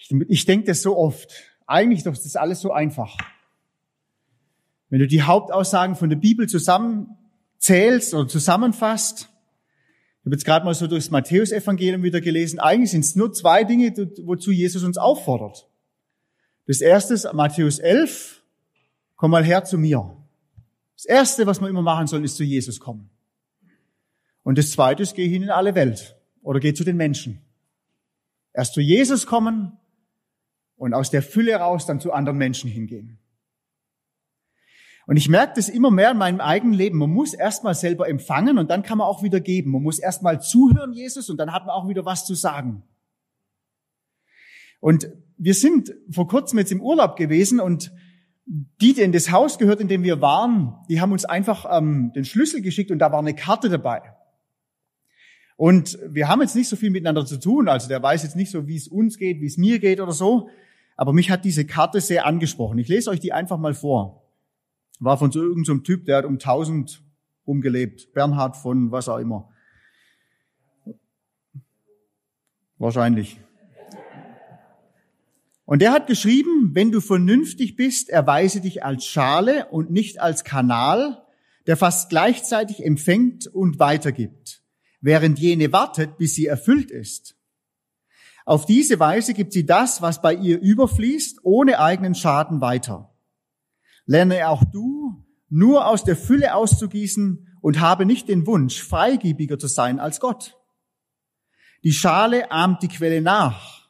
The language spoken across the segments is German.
Ich, ich denke das so oft. Eigentlich doch, das ist alles so einfach. Wenn du die Hauptaussagen von der Bibel zusammenzählst oder zusammenfasst, ich habe jetzt gerade mal so durchs Matthäusevangelium wieder gelesen, eigentlich sind es nur zwei Dinge, wozu Jesus uns auffordert. Das erste ist Matthäus 11, komm mal her zu mir. Das erste, was wir immer machen sollen, ist zu Jesus kommen. Und das zweite ist, geh hin in alle Welt oder geh zu den Menschen. Erst zu Jesus kommen und aus der Fülle raus dann zu anderen Menschen hingehen. Und ich merke das immer mehr in meinem eigenen Leben. Man muss erstmal selber empfangen und dann kann man auch wieder geben. Man muss erstmal zuhören, Jesus, und dann hat man auch wieder was zu sagen. Und wir sind vor kurzem jetzt im Urlaub gewesen und die, die in das Haus gehört, in dem wir waren, die haben uns einfach ähm, den Schlüssel geschickt und da war eine Karte dabei. Und wir haben jetzt nicht so viel miteinander zu tun, also der weiß jetzt nicht so, wie es uns geht, wie es mir geht oder so, aber mich hat diese Karte sehr angesprochen. Ich lese euch die einfach mal vor. War von so irgendeinem so Typ, der hat um 1000 rumgelebt. Bernhard von was auch immer. Wahrscheinlich. Und der hat geschrieben, wenn du vernünftig bist, erweise dich als Schale und nicht als Kanal, der fast gleichzeitig empfängt und weitergibt während jene wartet, bis sie erfüllt ist. Auf diese Weise gibt sie das, was bei ihr überfließt, ohne eigenen Schaden weiter. Lerne auch du, nur aus der Fülle auszugießen und habe nicht den Wunsch, freigebiger zu sein als Gott. Die Schale ahmt die Quelle nach.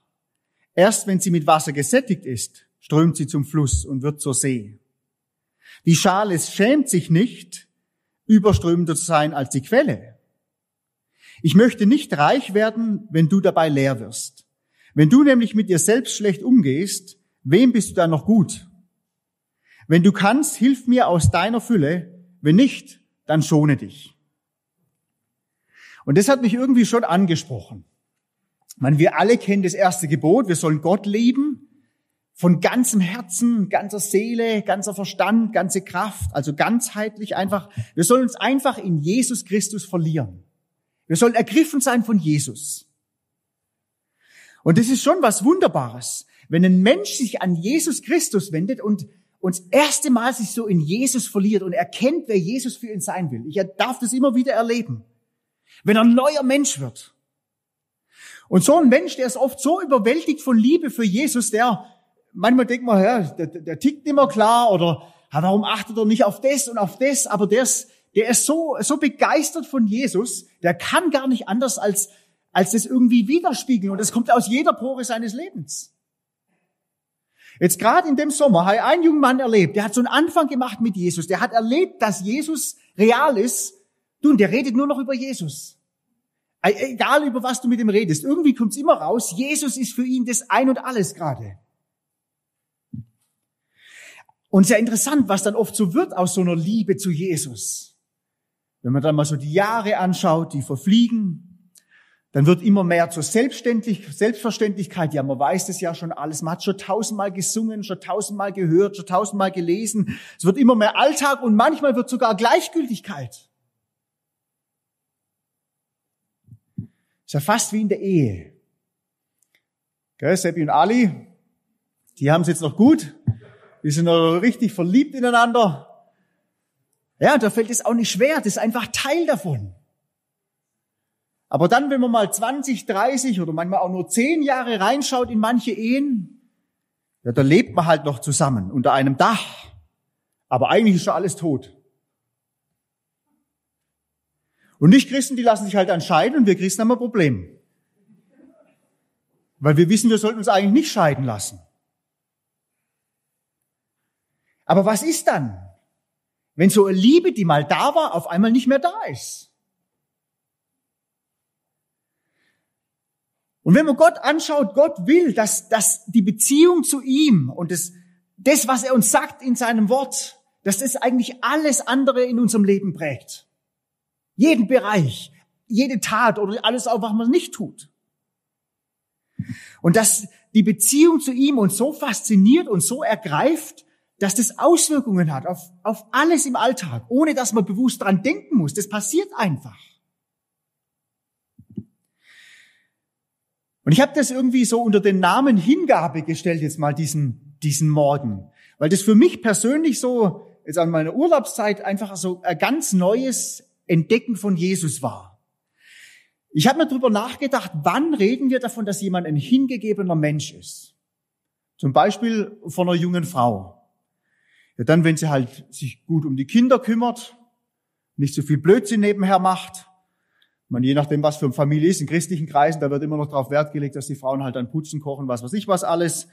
Erst wenn sie mit Wasser gesättigt ist, strömt sie zum Fluss und wird zur See. Die Schale schämt sich nicht, überströmender zu sein als die Quelle. Ich möchte nicht reich werden, wenn du dabei leer wirst. Wenn du nämlich mit dir selbst schlecht umgehst, wem bist du dann noch gut? Wenn du kannst, hilf mir aus deiner Fülle. Wenn nicht, dann schone dich. Und das hat mich irgendwie schon angesprochen. Man, wir alle kennen das erste Gebot. Wir sollen Gott lieben. Von ganzem Herzen, ganzer Seele, ganzer Verstand, ganze Kraft. Also ganzheitlich einfach. Wir sollen uns einfach in Jesus Christus verlieren. Wir sollen ergriffen sein von Jesus. Und das ist schon was Wunderbares, wenn ein Mensch sich an Jesus Christus wendet und uns erste Mal sich so in Jesus verliert und erkennt, wer Jesus für ihn sein will. Ich darf das immer wieder erleben. Wenn er ein neuer Mensch wird. Und so ein Mensch, der ist oft so überwältigt von Liebe für Jesus, der manchmal denkt man, ja, der, der tickt nicht mehr klar oder warum achtet er nicht auf das und auf das, aber der ist, der ist so, so begeistert von Jesus, der kann gar nicht anders als, als das irgendwie widerspiegeln. Und das kommt aus jeder Pore seines Lebens. Jetzt gerade in dem Sommer habe ich einen jungen Mann erlebt, der hat so einen Anfang gemacht mit Jesus. Der hat erlebt, dass Jesus real ist. Du, und der redet nur noch über Jesus. Egal über was du mit ihm redest. Irgendwie kommt es immer raus, Jesus ist für ihn das Ein und Alles gerade. Und sehr interessant, was dann oft so wird aus so einer Liebe zu Jesus. Wenn man dann mal so die Jahre anschaut, die verfliegen, dann wird immer mehr zur Selbstverständlichkeit. Ja, man weiß das ja schon alles. Man hat schon tausendmal gesungen, schon tausendmal gehört, schon tausendmal gelesen. Es wird immer mehr Alltag und manchmal wird sogar Gleichgültigkeit. Ist ja fast wie in der Ehe. Gell, Seppi und Ali, die haben es jetzt noch gut. Die sind noch richtig verliebt ineinander. Ja, da fällt es auch nicht schwer, das ist einfach Teil davon. Aber dann, wenn man mal 20, 30 oder manchmal auch nur 10 Jahre reinschaut in manche Ehen, ja, da lebt man halt noch zusammen unter einem Dach. Aber eigentlich ist schon alles tot. Und nicht Christen, die lassen sich halt entscheiden und wir Christen haben ein Problem. Weil wir wissen, wir sollten uns eigentlich nicht scheiden lassen. Aber was ist dann? wenn so eine Liebe, die mal da war, auf einmal nicht mehr da ist. Und wenn man Gott anschaut, Gott will, dass, dass die Beziehung zu ihm und das, das, was er uns sagt in seinem Wort, dass das eigentlich alles andere in unserem Leben prägt. Jeden Bereich, jede Tat oder alles auch, was man nicht tut. Und dass die Beziehung zu ihm uns so fasziniert und so ergreift, dass das Auswirkungen hat auf, auf alles im Alltag, ohne dass man bewusst dran denken muss. Das passiert einfach. Und ich habe das irgendwie so unter den Namen Hingabe gestellt jetzt mal diesen, diesen Morgen, weil das für mich persönlich so jetzt an meiner Urlaubszeit einfach so ein ganz neues Entdecken von Jesus war. Ich habe mir darüber nachgedacht, wann reden wir davon, dass jemand ein hingegebener Mensch ist? Zum Beispiel von einer jungen Frau. Ja, dann, wenn sie halt sich gut um die Kinder kümmert, nicht so viel Blödsinn nebenher macht. Man, je nachdem, was für eine Familie ist, in christlichen Kreisen, da wird immer noch darauf Wert gelegt, dass die Frauen halt dann putzen, kochen, was weiß ich was alles.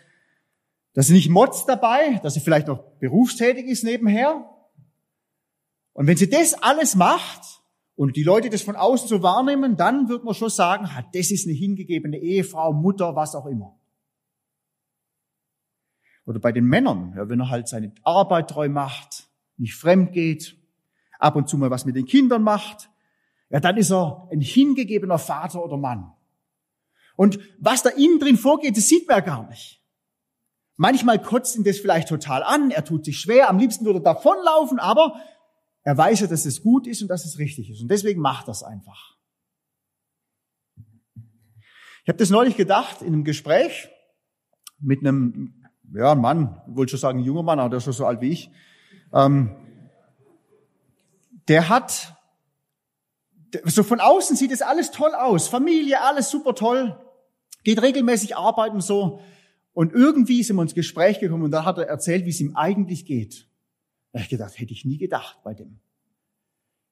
Dass sie nicht motzt dabei, dass sie vielleicht noch berufstätig ist nebenher. Und wenn sie das alles macht, und die Leute das von außen so wahrnehmen, dann wird man schon sagen, das ist eine hingegebene Ehefrau, Mutter, was auch immer. Oder bei den Männern, ja, wenn er halt seine Arbeit treu macht, nicht fremd geht, ab und zu mal was mit den Kindern macht, ja, dann ist er ein hingegebener Vater oder Mann. Und was da innen drin vorgeht, das sieht man ja gar nicht. Manchmal kotzt ihn das vielleicht total an, er tut sich schwer, am liebsten würde er davonlaufen, aber er weiß ja, dass es gut ist und dass es richtig ist. Und deswegen macht das einfach. Ich habe das neulich gedacht in einem Gespräch mit einem, ja, Mann, ich wollte schon sagen, ein junger Mann, aber der ist schon so alt wie ich. Ähm, der hat, so von außen sieht es alles toll aus. Familie, alles super toll. Geht regelmäßig arbeiten so. Und irgendwie sind wir ins Gespräch gekommen und da hat er erzählt, wie es ihm eigentlich geht. Da habe ich gedacht, hätte ich nie gedacht bei dem.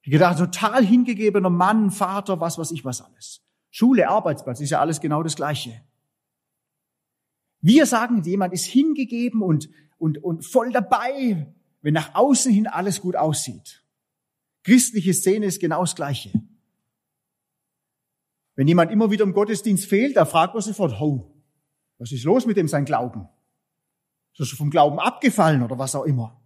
Ich gedacht, total hingegebener Mann, Vater, was weiß ich was alles. Schule, Arbeitsplatz, ist ja alles genau das Gleiche. Wir sagen, jemand ist hingegeben und, und, und voll dabei, wenn nach außen hin alles gut aussieht. Christliche Szene ist genau das Gleiche. Wenn jemand immer wieder im Gottesdienst fehlt, da fragt man sofort, ho, was ist los mit dem sein Glauben? Ist er vom Glauben abgefallen oder was auch immer?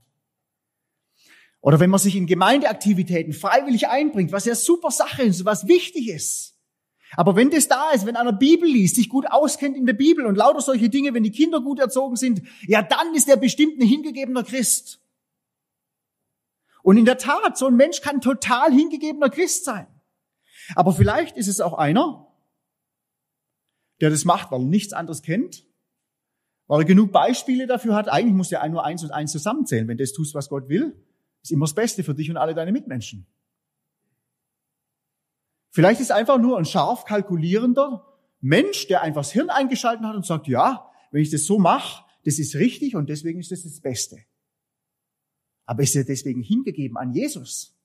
Oder wenn man sich in Gemeindeaktivitäten freiwillig einbringt, was ja super Sache ist, was wichtig ist. Aber wenn das da ist, wenn einer Bibel liest, sich gut auskennt in der Bibel und lauter solche Dinge, wenn die Kinder gut erzogen sind, ja, dann ist er bestimmt ein hingegebener Christ. Und in der Tat, so ein Mensch kann total hingegebener Christ sein. Aber vielleicht ist es auch einer, der das macht, weil er nichts anderes kennt, weil er genug Beispiele dafür hat. Eigentlich muss er nur eins und eins zusammenzählen, wenn du das tust, was Gott will ist immer das Beste für dich und alle deine Mitmenschen. Vielleicht ist einfach nur ein scharf kalkulierender Mensch, der einfach das Hirn eingeschalten hat und sagt, ja, wenn ich das so mache, das ist richtig und deswegen ist das das Beste. Aber ist er deswegen hingegeben an Jesus?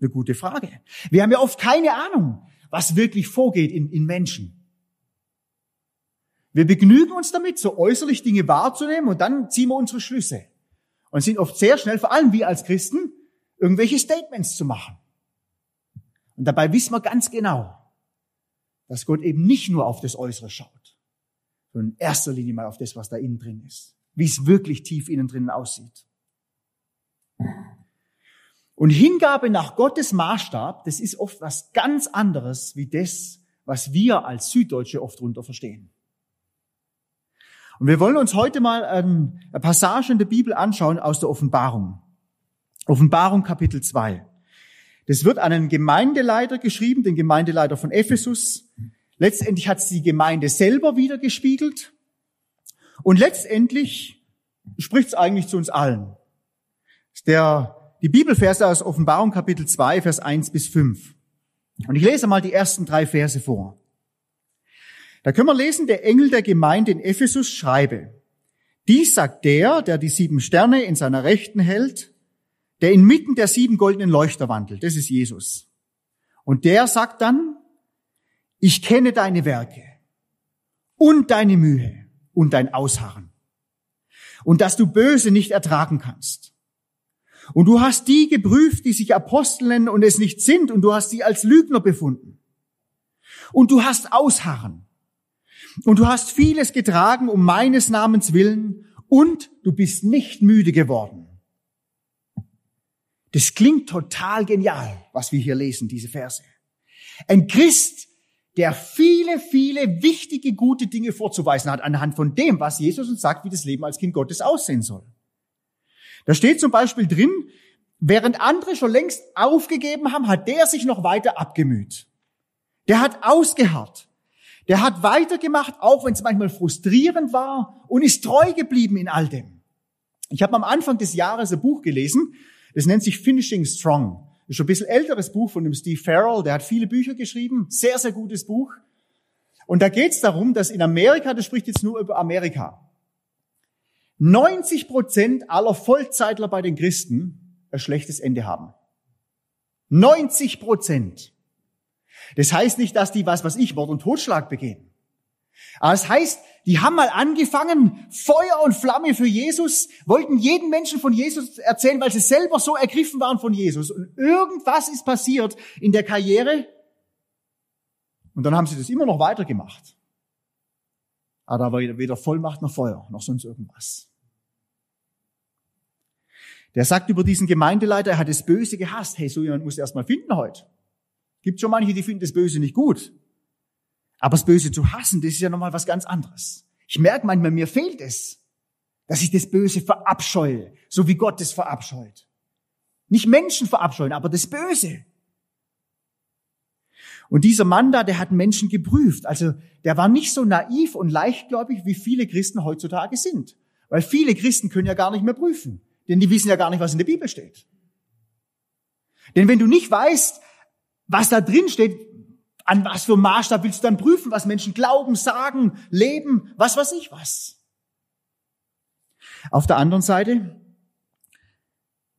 Eine gute Frage. Wir haben ja oft keine Ahnung, was wirklich vorgeht in, in Menschen. Wir begnügen uns damit, so äußerlich Dinge wahrzunehmen und dann ziehen wir unsere Schlüsse und sind oft sehr schnell, vor allem wir als Christen, irgendwelche Statements zu machen. Und dabei wissen wir ganz genau, dass Gott eben nicht nur auf das Äußere schaut, sondern in erster Linie mal auf das, was da innen drin ist, wie es wirklich tief innen drinnen aussieht. Und Hingabe nach Gottes Maßstab, das ist oft was ganz anderes wie das, was wir als Süddeutsche oft darunter verstehen. Und wir wollen uns heute mal eine Passage in der Bibel anschauen aus der Offenbarung. Offenbarung Kapitel 2. Das wird an einen Gemeindeleiter geschrieben, den Gemeindeleiter von Ephesus. Letztendlich hat es die Gemeinde selber wieder gespiegelt. Und letztendlich spricht es eigentlich zu uns allen. Der, die Bibelverse aus Offenbarung Kapitel 2, Vers 1 bis 5. Und ich lese mal die ersten drei Verse vor. Da können wir lesen, der Engel der Gemeinde in Ephesus schreibe, dies sagt der, der die sieben Sterne in seiner Rechten hält, der inmitten der sieben goldenen Leuchter wandelt. Das ist Jesus. Und der sagt dann, ich kenne deine Werke und deine Mühe und dein Ausharren und dass du Böse nicht ertragen kannst. Und du hast die geprüft, die sich Apostel nennen und es nicht sind, und du hast sie als Lügner befunden. Und du hast Ausharren und du hast vieles getragen um meines Namens willen und du bist nicht müde geworden. Das klingt total genial, was wir hier lesen, diese Verse. Ein Christ, der viele, viele wichtige, gute Dinge vorzuweisen hat, anhand von dem, was Jesus uns sagt, wie das Leben als Kind Gottes aussehen soll. Da steht zum Beispiel drin, während andere schon längst aufgegeben haben, hat der sich noch weiter abgemüht. Der hat ausgeharrt. Der hat weitergemacht, auch wenn es manchmal frustrierend war und ist treu geblieben in all dem. Ich habe am Anfang des Jahres ein Buch gelesen, das nennt sich Finishing Strong. Das ist schon ein bisschen älteres Buch von dem Steve Farrell, der hat viele Bücher geschrieben, sehr, sehr gutes Buch. Und da geht es darum, dass in Amerika, das spricht jetzt nur über Amerika, 90 Prozent aller Vollzeitler bei den Christen ein schlechtes Ende haben. 90 Prozent. Das heißt nicht, dass die was, was ich, Mord und Totschlag begehen. Aber es heißt, die haben mal angefangen, Feuer und Flamme für Jesus, wollten jeden Menschen von Jesus erzählen, weil sie selber so ergriffen waren von Jesus. Und irgendwas ist passiert in der Karriere. Und dann haben sie das immer noch weitergemacht. Aber da war weder Vollmacht noch Feuer, noch sonst irgendwas. Der sagt über diesen Gemeindeleiter, er hat das Böse gehasst. Hey, so jemand muss erst mal finden heute. Gibt schon manche, die finden das Böse nicht gut. Aber das Böse zu hassen, das ist ja nochmal was ganz anderes. Ich merke manchmal, mir fehlt es, dass ich das Böse verabscheue, so wie Gott es verabscheut. Nicht Menschen verabscheuen, aber das Böse. Und dieser Mann da, der hat Menschen geprüft. Also der war nicht so naiv und leichtgläubig, wie viele Christen heutzutage sind. Weil viele Christen können ja gar nicht mehr prüfen. Denn die wissen ja gar nicht, was in der Bibel steht. Denn wenn du nicht weißt, was da drin steht, an was für Maßstab willst du dann prüfen, was Menschen glauben, sagen, leben, was weiß ich was. Auf der anderen Seite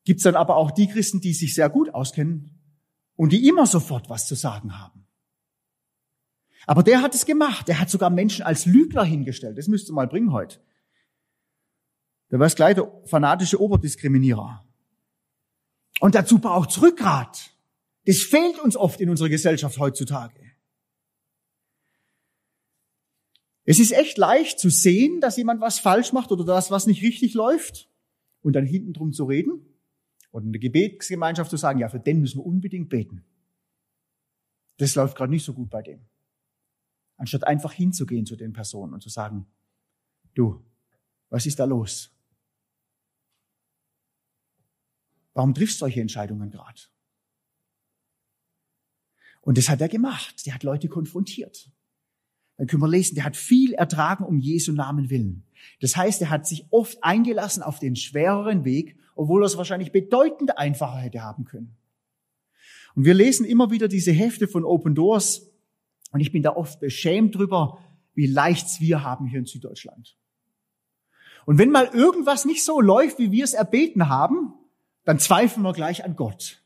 gibt's dann aber auch die Christen, die sich sehr gut auskennen und die immer sofort was zu sagen haben. Aber der hat es gemacht. Der hat sogar Menschen als Lügner hingestellt. Das müsst ihr mal bringen heute. Der war gleich der fanatische Oberdiskriminierer. Und dazu braucht Rückgrat. Das fehlt uns oft in unserer Gesellschaft heutzutage. Es ist echt leicht zu sehen, dass jemand was falsch macht oder dass was nicht richtig läuft und dann hinten drum zu reden und in der Gebetsgemeinschaft zu sagen, ja, für den müssen wir unbedingt beten. Das läuft gerade nicht so gut bei dem. Anstatt einfach hinzugehen zu den Personen und zu sagen, du, was ist da los? Warum triffst du solche Entscheidungen gerade? Und das hat er gemacht. Der hat Leute konfrontiert. Dann können wir lesen, der hat viel ertragen um Jesu Namen willen. Das heißt, er hat sich oft eingelassen auf den schwereren Weg, obwohl er es wahrscheinlich bedeutend einfacher hätte haben können. Und wir lesen immer wieder diese Hefte von Open Doors und ich bin da oft beschämt drüber, wie leicht's wir haben hier in Süddeutschland. Und wenn mal irgendwas nicht so läuft, wie wir es erbeten haben, dann zweifeln wir gleich an Gott.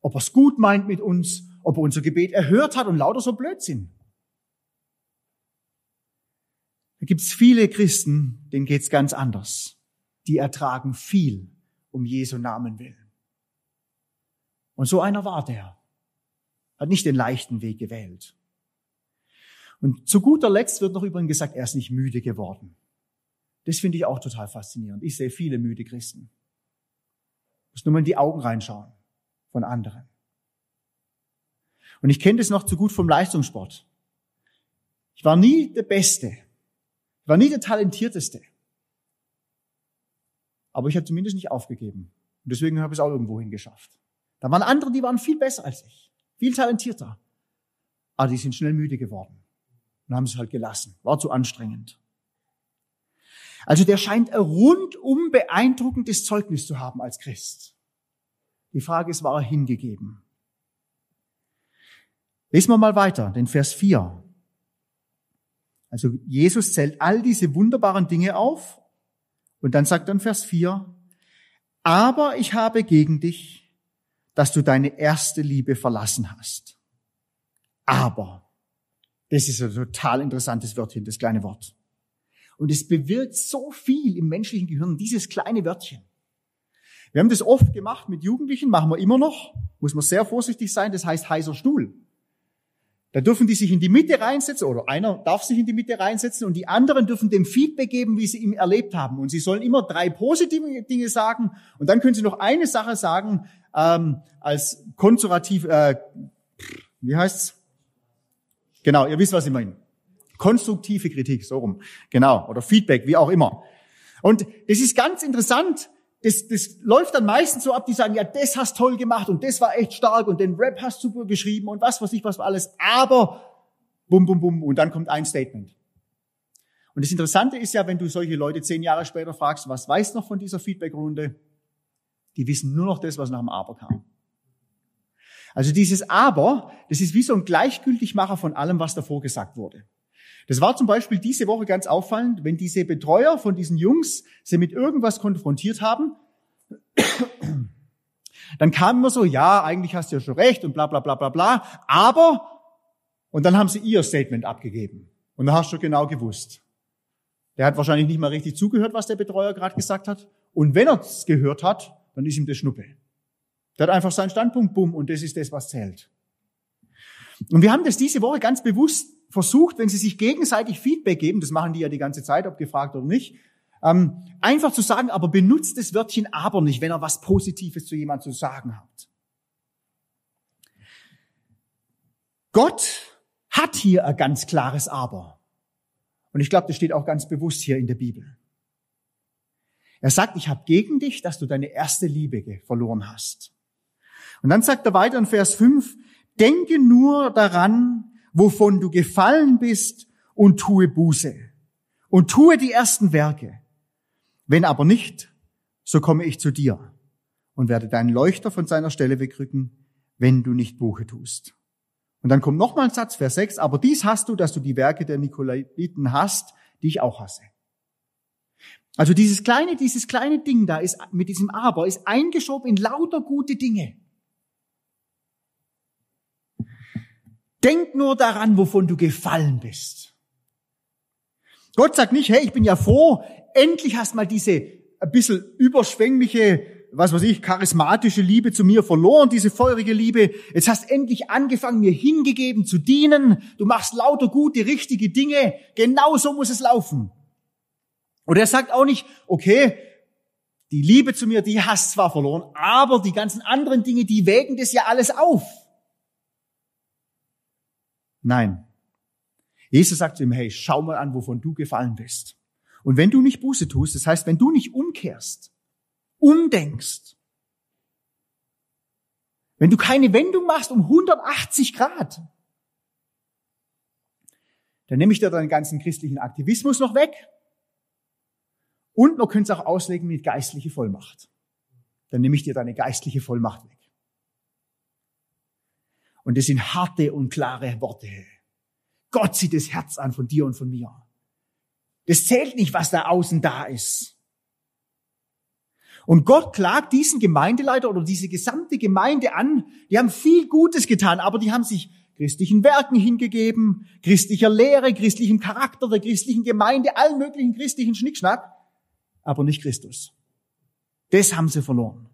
Ob er es gut meint mit uns, ob er unser Gebet erhört hat und lauter so Blödsinn. Da gibt's viele Christen, denen geht's ganz anders. Die ertragen viel um Jesu Namen willen. Und so einer war der. Hat nicht den leichten Weg gewählt. Und zu guter Letzt wird noch übrigens gesagt, er ist nicht müde geworden. Das finde ich auch total faszinierend. Ich sehe viele müde Christen. Muss nur mal in die Augen reinschauen von anderen. Und ich kenne das noch zu gut vom Leistungssport. Ich war nie der Beste. Ich war nie der Talentierteste. Aber ich habe zumindest nicht aufgegeben. Und deswegen habe ich es auch irgendwo hingeschafft. Da waren andere, die waren viel besser als ich. Viel talentierter. Aber die sind schnell müde geworden. Und haben es halt gelassen. War zu anstrengend. Also der scheint ein rundum beeindruckendes Zeugnis zu haben als Christ. Die Frage ist, war er hingegeben? Lesen wir mal weiter, den Vers 4. Also Jesus zählt all diese wunderbaren Dinge auf und dann sagt er in Vers 4, aber ich habe gegen dich, dass du deine erste Liebe verlassen hast. Aber, das ist ein total interessantes Wörtchen, das kleine Wort. Und es bewirkt so viel im menschlichen Gehirn, dieses kleine Wörtchen. Wir haben das oft gemacht mit Jugendlichen, machen wir immer noch, muss man sehr vorsichtig sein, das heißt heißer Stuhl. Da dürfen die sich in die Mitte reinsetzen oder einer darf sich in die Mitte reinsetzen und die anderen dürfen dem Feedback geben, wie sie ihn erlebt haben. Und sie sollen immer drei positive Dinge sagen und dann können sie noch eine Sache sagen ähm, als konservativ, äh, wie heißt's? Genau, ihr wisst, was ich meine. Konstruktive Kritik, so rum. Genau, oder Feedback, wie auch immer. Und das ist ganz interessant. Das, das läuft dann meistens so ab, die sagen, ja, das hast toll gemacht und das war echt stark und den Rap hast super geschrieben und was weiß ich was war alles. Aber bum, bum, bum, und dann kommt ein Statement. Und das Interessante ist ja, wenn du solche Leute zehn Jahre später fragst, was weißt noch von dieser Feedbackrunde? Die wissen nur noch das, was nach dem Aber kam. Also dieses Aber, das ist wie so ein Gleichgültigmacher von allem, was davor gesagt wurde. Das war zum Beispiel diese Woche ganz auffallend, wenn diese Betreuer von diesen Jungs sie mit irgendwas konfrontiert haben, dann kam immer so, ja, eigentlich hast du ja schon recht und bla bla bla bla bla, aber, und dann haben sie ihr Statement abgegeben. Und da hast du genau gewusst. Der hat wahrscheinlich nicht mal richtig zugehört, was der Betreuer gerade gesagt hat. Und wenn er es gehört hat, dann ist ihm das Schnuppe. Der hat einfach seinen Standpunkt, bumm, und das ist das, was zählt. Und wir haben das diese Woche ganz bewusst versucht, wenn sie sich gegenseitig Feedback geben, das machen die ja die ganze Zeit, ob gefragt oder nicht, ähm, einfach zu sagen, aber benutzt das Wörtchen aber nicht, wenn er was Positives zu jemandem zu sagen hat. Gott hat hier ein ganz klares Aber. Und ich glaube, das steht auch ganz bewusst hier in der Bibel. Er sagt, ich habe gegen dich, dass du deine erste Liebe verloren hast. Und dann sagt er weiter in Vers 5, denke nur daran, wovon du gefallen bist und tue Buße und tue die ersten Werke. Wenn aber nicht, so komme ich zu dir und werde deinen Leuchter von seiner Stelle wegrücken, wenn du nicht Buche tust. Und dann kommt nochmal ein Satz, Vers 6, aber dies hast du, dass du die Werke der Nikolaiten hast, die ich auch hasse. Also dieses kleine, dieses kleine Ding da ist, mit diesem Aber, ist eingeschoben in lauter gute Dinge. Denk nur daran, wovon du gefallen bist. Gott sagt nicht, hey, ich bin ja froh, endlich hast mal diese ein bisschen überschwängliche, was weiß ich, charismatische Liebe zu mir verloren, diese feurige Liebe. Jetzt hast endlich angefangen, mir hingegeben zu dienen. Du machst lauter gute, richtige Dinge. Genau so muss es laufen. Und er sagt auch nicht, okay, die Liebe zu mir, die hast zwar verloren, aber die ganzen anderen Dinge, die wägen das ja alles auf. Nein. Jesus sagt zu ihm, hey, schau mal an, wovon du gefallen bist. Und wenn du nicht Buße tust, das heißt, wenn du nicht umkehrst, umdenkst, wenn du keine Wendung machst um 180 Grad, dann nehme ich dir deinen ganzen christlichen Aktivismus noch weg und man könnte es auch auslegen mit geistliche Vollmacht. Dann nehme ich dir deine geistliche Vollmacht weg. Und das sind harte und klare Worte. Gott sieht das Herz an von dir und von mir. Das zählt nicht, was da außen da ist. Und Gott klagt diesen Gemeindeleiter oder diese gesamte Gemeinde an. Die haben viel Gutes getan, aber die haben sich christlichen Werken hingegeben, christlicher Lehre, christlichem Charakter der christlichen Gemeinde, allen möglichen christlichen Schnickschnack, aber nicht Christus. Das haben sie verloren.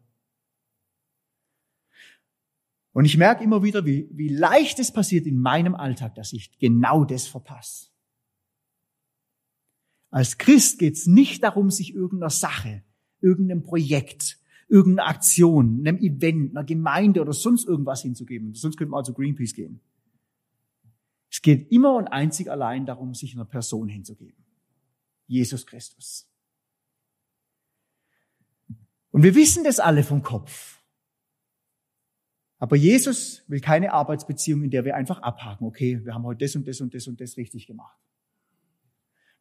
Und ich merke immer wieder, wie, wie leicht es passiert in meinem Alltag, dass ich genau das verpasse. Als Christ geht es nicht darum, sich irgendeiner Sache, irgendeinem Projekt, irgendeiner Aktion, einem Event, einer Gemeinde oder sonst irgendwas hinzugeben. Sonst könnte man auch zu Greenpeace gehen. Es geht immer und einzig allein darum, sich einer Person hinzugeben. Jesus Christus. Und wir wissen das alle vom Kopf. Aber Jesus will keine Arbeitsbeziehung, in der wir einfach abhaken. Okay, wir haben heute das und das und das und das richtig gemacht.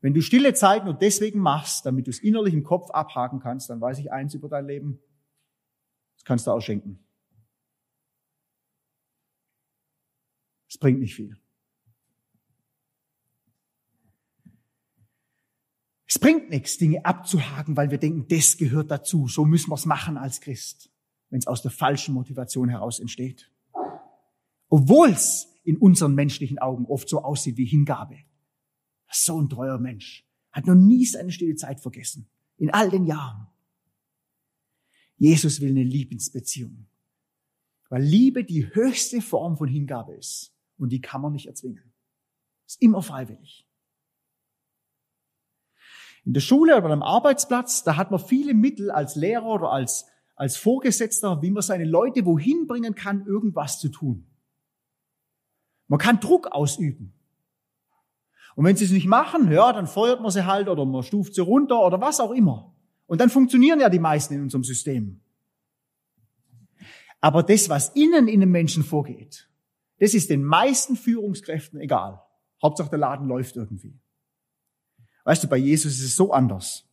Wenn du stille Zeit nur deswegen machst, damit du es innerlich im Kopf abhaken kannst, dann weiß ich eins über dein Leben. Das kannst du auch schenken. Es bringt nicht viel. Es bringt nichts, Dinge abzuhaken, weil wir denken, das gehört dazu. So müssen wir es machen als Christ wenn es aus der falschen Motivation heraus entsteht. Obwohl es in unseren menschlichen Augen oft so aussieht wie Hingabe. So ein treuer Mensch hat noch nie seine stille Zeit vergessen. In all den Jahren. Jesus will eine Liebensbeziehung. Weil Liebe die höchste Form von Hingabe ist. Und die kann man nicht erzwingen. Ist immer freiwillig. In der Schule oder am Arbeitsplatz, da hat man viele Mittel als Lehrer oder als als Vorgesetzter, wie man seine Leute wohin bringen kann, irgendwas zu tun. Man kann Druck ausüben. Und wenn sie es nicht machen, ja, dann feuert man sie halt oder man stuft sie runter oder was auch immer. Und dann funktionieren ja die meisten in unserem System. Aber das, was innen in den Menschen vorgeht, das ist den meisten Führungskräften egal. Hauptsache der Laden läuft irgendwie. Weißt du, bei Jesus ist es so anders.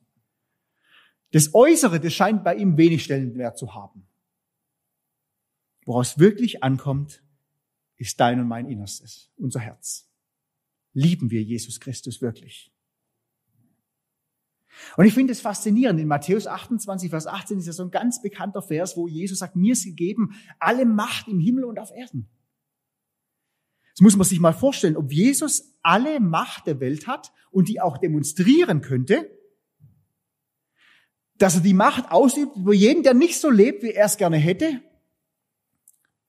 Das Äußere, das scheint bei ihm wenig Stellenwert zu haben. Woraus wirklich ankommt, ist dein und mein Innerstes, unser Herz. Lieben wir Jesus Christus wirklich? Und ich finde es faszinierend. In Matthäus 28, Vers 18 ist ja so ein ganz bekannter Vers, wo Jesus sagt, mir ist gegeben alle Macht im Himmel und auf Erden. Das muss man sich mal vorstellen, ob Jesus alle Macht der Welt hat und die auch demonstrieren könnte, dass er die Macht ausübt über jeden, der nicht so lebt, wie er es gerne hätte,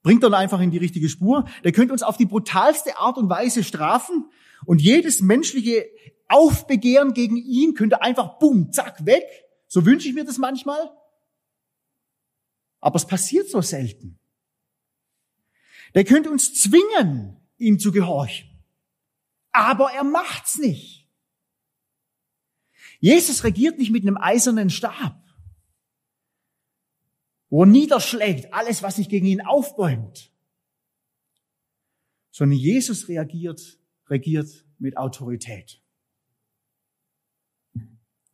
bringt er einfach in die richtige Spur. Der könnte uns auf die brutalste Art und Weise strafen und jedes menschliche Aufbegehren gegen ihn könnte einfach boom, zack, weg. So wünsche ich mir das manchmal. Aber es passiert so selten. Der könnte uns zwingen, ihm zu gehorchen. Aber er macht's nicht. Jesus regiert nicht mit einem eisernen Stab, wo er niederschlägt alles, was sich gegen ihn aufbäumt, sondern Jesus reagiert, regiert mit Autorität.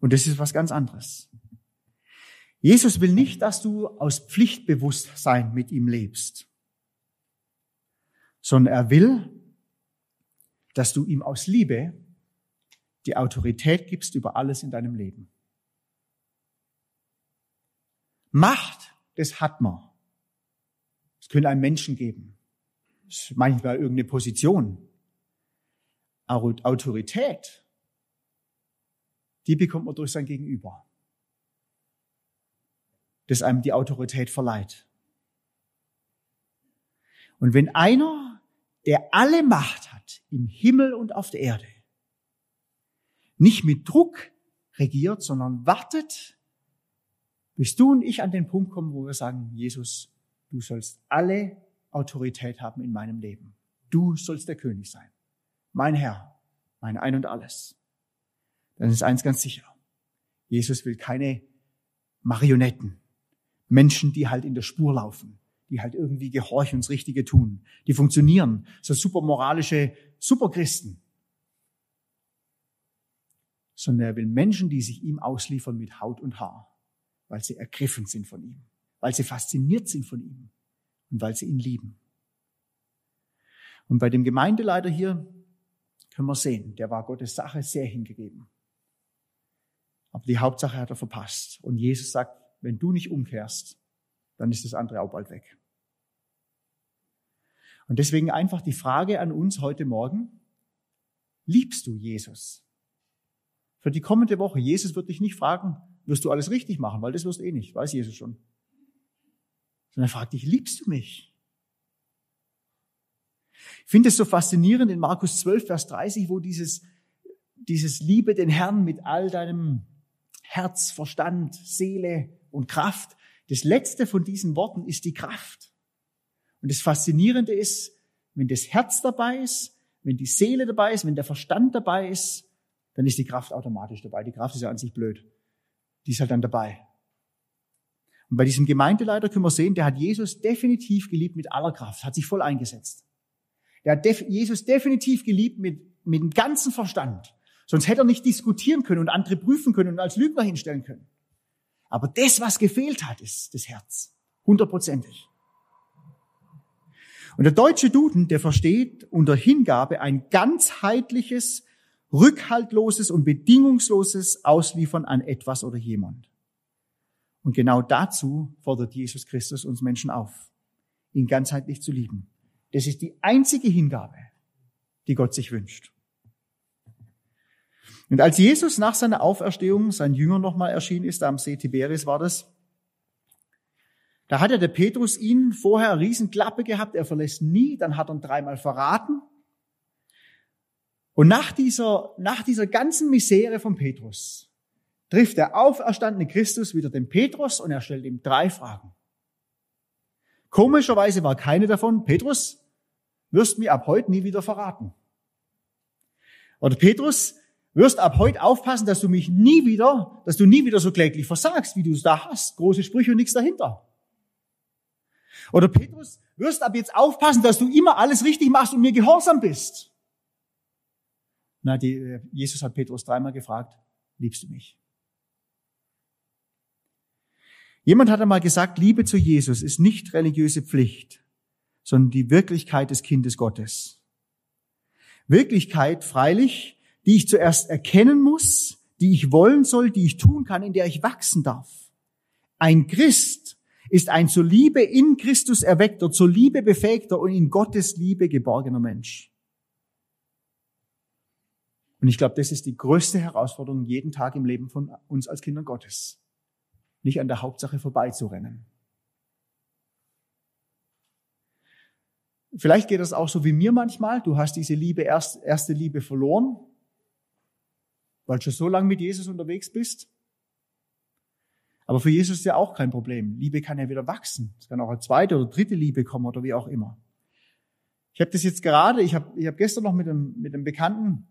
Und das ist was ganz anderes. Jesus will nicht, dass du aus Pflichtbewusstsein mit ihm lebst, sondern er will, dass du ihm aus Liebe die Autorität gibst über alles in deinem Leben. Macht, das hat man. Es könnte einem Menschen geben. Das ist manchmal irgendeine Position. Autorität, die bekommt man durch sein Gegenüber, das einem die Autorität verleiht. Und wenn einer, der alle Macht hat, im Himmel und auf der Erde, nicht mit Druck regiert, sondern wartet, bis du und ich an den Punkt kommen, wo wir sagen, Jesus, du sollst alle Autorität haben in meinem Leben. Du sollst der König sein. Mein Herr, mein Ein und alles dann ist eins ganz sicher. Jesus will keine Marionetten. Menschen, die halt in der Spur laufen, die halt irgendwie gehorchen das Richtige tun. Die funktionieren. So supermoralische Superchristen. Sondern er will Menschen, die sich ihm ausliefern mit Haut und Haar, weil sie ergriffen sind von ihm, weil sie fasziniert sind von ihm und weil sie ihn lieben. Und bei dem Gemeindeleiter hier können wir sehen, der war Gottes Sache sehr hingegeben. Aber die Hauptsache hat er verpasst. Und Jesus sagt, wenn du nicht umkehrst, dann ist das andere auch bald weg. Und deswegen einfach die Frage an uns heute Morgen, liebst du Jesus? Für die kommende Woche, Jesus wird dich nicht fragen, wirst du alles richtig machen, weil das wirst du eh nicht, weiß Jesus schon. Sondern er fragt dich, liebst du mich? Ich finde es so faszinierend in Markus 12, Vers 30, wo dieses, dieses Liebe den Herrn mit all deinem Herz, Verstand, Seele und Kraft. Das letzte von diesen Worten ist die Kraft. Und das Faszinierende ist, wenn das Herz dabei ist, wenn die Seele dabei ist, wenn der Verstand dabei ist, dann ist die Kraft automatisch dabei. Die Kraft ist ja an sich blöd. Die ist halt dann dabei. Und bei diesem Gemeindeleiter können wir sehen, der hat Jesus definitiv geliebt mit aller Kraft, hat sich voll eingesetzt. Der hat Jesus definitiv geliebt mit, mit dem ganzen Verstand. Sonst hätte er nicht diskutieren können und andere prüfen können und als Lügner hinstellen können. Aber das, was gefehlt hat, ist das Herz. Hundertprozentig. Und der deutsche Duden, der versteht unter Hingabe ein ganzheitliches, rückhaltloses und bedingungsloses Ausliefern an etwas oder jemand. Und genau dazu fordert Jesus Christus uns Menschen auf, ihn ganzheitlich zu lieben. Das ist die einzige Hingabe, die Gott sich wünscht. Und als Jesus nach seiner Auferstehung sein Jünger nochmal erschienen ist, am See Tiberias war das, da hat ja der Petrus ihn vorher eine Riesenklappe gehabt, er verlässt nie, dann hat er ihn dreimal verraten. Und nach dieser, nach dieser ganzen Misere von Petrus trifft der auferstandene Christus wieder den Petrus und er stellt ihm drei Fragen. Komischerweise war keine davon, Petrus, wirst mir ab heute nie wieder verraten. Oder Petrus, wirst ab heute aufpassen, dass du mich nie wieder, dass du nie wieder so kläglich versagst, wie du es da hast. Große Sprüche und nichts dahinter. Oder Petrus, wirst ab jetzt aufpassen, dass du immer alles richtig machst und mir gehorsam bist. Na, die, Jesus hat Petrus dreimal gefragt, liebst du mich? Jemand hat einmal gesagt, Liebe zu Jesus ist nicht religiöse Pflicht, sondern die Wirklichkeit des Kindes Gottes. Wirklichkeit freilich, die ich zuerst erkennen muss, die ich wollen soll, die ich tun kann, in der ich wachsen darf. Ein Christ ist ein zur Liebe in Christus erweckter, zur Liebe befähigter und in Gottes Liebe geborgener Mensch. Und ich glaube, das ist die größte Herausforderung jeden Tag im Leben von uns als Kindern Gottes. Nicht an der Hauptsache vorbeizurennen. Vielleicht geht das auch so wie mir manchmal. Du hast diese Liebe, erste Liebe verloren, weil du schon so lange mit Jesus unterwegs bist. Aber für Jesus ist ja auch kein Problem. Liebe kann ja wieder wachsen. Es kann auch eine zweite oder dritte Liebe kommen oder wie auch immer. Ich habe das jetzt gerade, ich habe ich hab gestern noch mit einem, mit einem Bekannten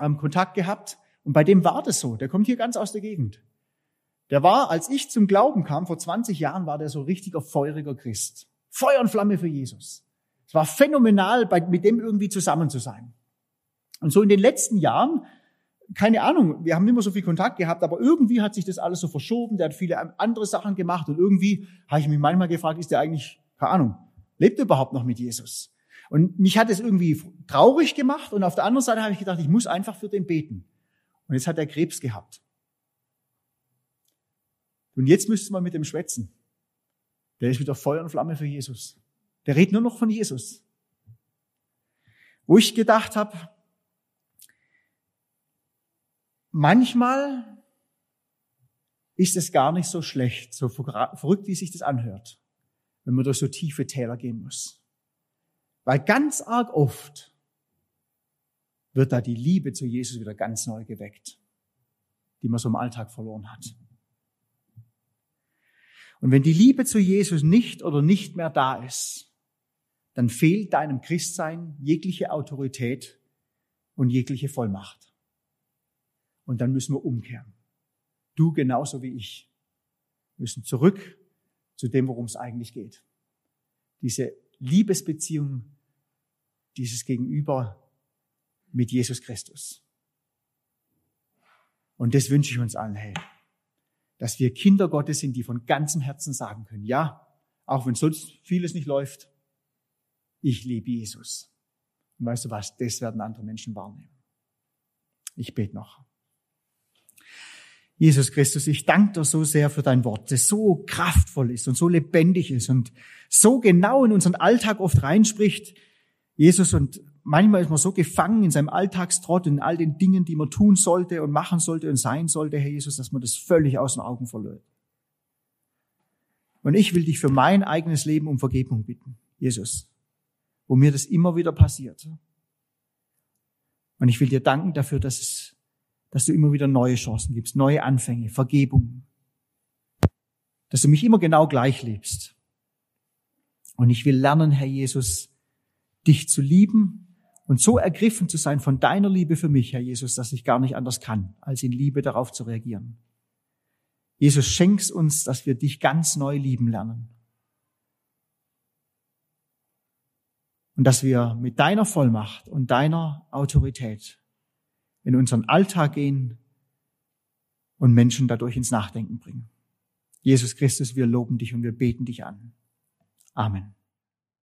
ähm, Kontakt gehabt und bei dem war das so. Der kommt hier ganz aus der Gegend. Der war, als ich zum Glauben kam, vor 20 Jahren, war der so richtiger feuriger Christ. Feuer und Flamme für Jesus. Es war phänomenal, bei, mit dem irgendwie zusammen zu sein. Und so in den letzten Jahren, keine Ahnung, wir haben mehr so viel Kontakt gehabt, aber irgendwie hat sich das alles so verschoben. Der hat viele andere Sachen gemacht und irgendwie habe ich mich manchmal gefragt, ist der eigentlich, keine Ahnung, lebt er überhaupt noch mit Jesus? Und mich hat es irgendwie traurig gemacht und auf der anderen Seite habe ich gedacht, ich muss einfach für den beten. Und jetzt hat er Krebs gehabt. Und jetzt müsste man mit dem schwätzen. Der ist wieder Feuer und Flamme für Jesus. Der redet nur noch von Jesus. Wo ich gedacht habe, manchmal ist es gar nicht so schlecht, so verrückt, wie sich das anhört, wenn man durch so tiefe Täler gehen muss. Weil ganz arg oft wird da die Liebe zu Jesus wieder ganz neu geweckt, die man so im Alltag verloren hat. Und wenn die Liebe zu Jesus nicht oder nicht mehr da ist, dann fehlt deinem Christsein jegliche Autorität und jegliche Vollmacht. Und dann müssen wir umkehren. Du genauso wie ich müssen zurück zu dem, worum es eigentlich geht. Diese Liebesbeziehung dieses Gegenüber mit Jesus Christus. Und das wünsche ich uns allen, hey, dass wir Kinder Gottes sind, die von ganzem Herzen sagen können, ja, auch wenn sonst vieles nicht läuft, ich liebe Jesus. Und weißt du was, das werden andere Menschen wahrnehmen. Ich bete noch. Jesus Christus, ich danke dir so sehr für dein Wort, das so kraftvoll ist und so lebendig ist und so genau in unseren Alltag oft reinspricht, Jesus und manchmal ist man so gefangen in seinem Alltagstrott, in all den Dingen, die man tun sollte und machen sollte und sein sollte, Herr Jesus, dass man das völlig aus den Augen verliert. Und ich will dich für mein eigenes Leben um Vergebung bitten, Jesus, wo mir das immer wieder passiert. Und ich will dir danken dafür, dass es, dass du immer wieder neue Chancen gibst, neue Anfänge, Vergebung. Dass du mich immer genau gleich liebst. Und ich will lernen, Herr Jesus, dich zu lieben und so ergriffen zu sein von deiner Liebe für mich, Herr Jesus, dass ich gar nicht anders kann, als in Liebe darauf zu reagieren. Jesus, schenkst uns, dass wir dich ganz neu lieben lernen. Und dass wir mit deiner Vollmacht und deiner Autorität in unseren Alltag gehen und Menschen dadurch ins Nachdenken bringen. Jesus Christus, wir loben dich und wir beten dich an. Amen.